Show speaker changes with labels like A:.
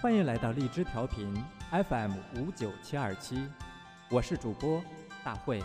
A: 欢迎来到荔枝调频 fm 五九七二七。我是主播大慧。